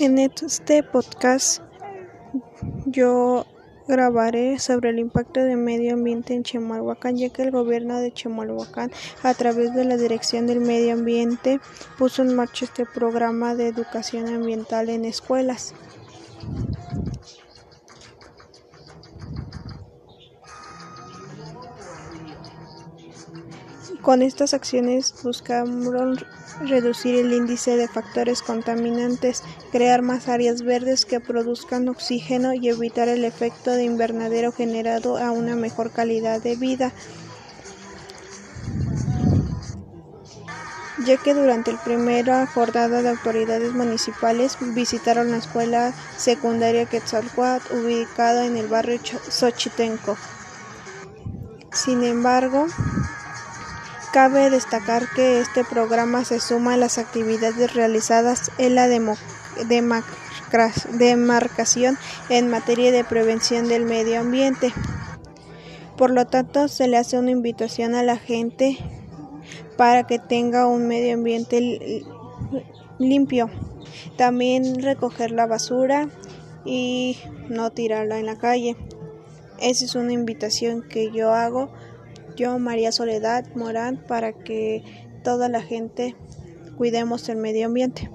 En este podcast yo grabaré sobre el impacto del medio ambiente en Chimalhuacán, ya que el gobierno de Chimalhuacán, a través de la Dirección del Medio Ambiente, puso en marcha este programa de educación ambiental en escuelas. Con estas acciones buscaron reducir el índice de factores contaminantes, crear más áreas verdes que produzcan oxígeno y evitar el efecto de invernadero generado a una mejor calidad de vida. ya que durante la primera jornada de autoridades municipales visitaron la escuela secundaria Quetzalcoatl ubicada en el barrio Xochitenco. Sin embargo, Cabe destacar que este programa se suma a las actividades realizadas en la demarcación en materia de prevención del medio ambiente. Por lo tanto, se le hace una invitación a la gente para que tenga un medio ambiente limpio. También recoger la basura y no tirarla en la calle. Esa es una invitación que yo hago yo, María Soledad Morán, para que toda la gente cuidemos el medio ambiente.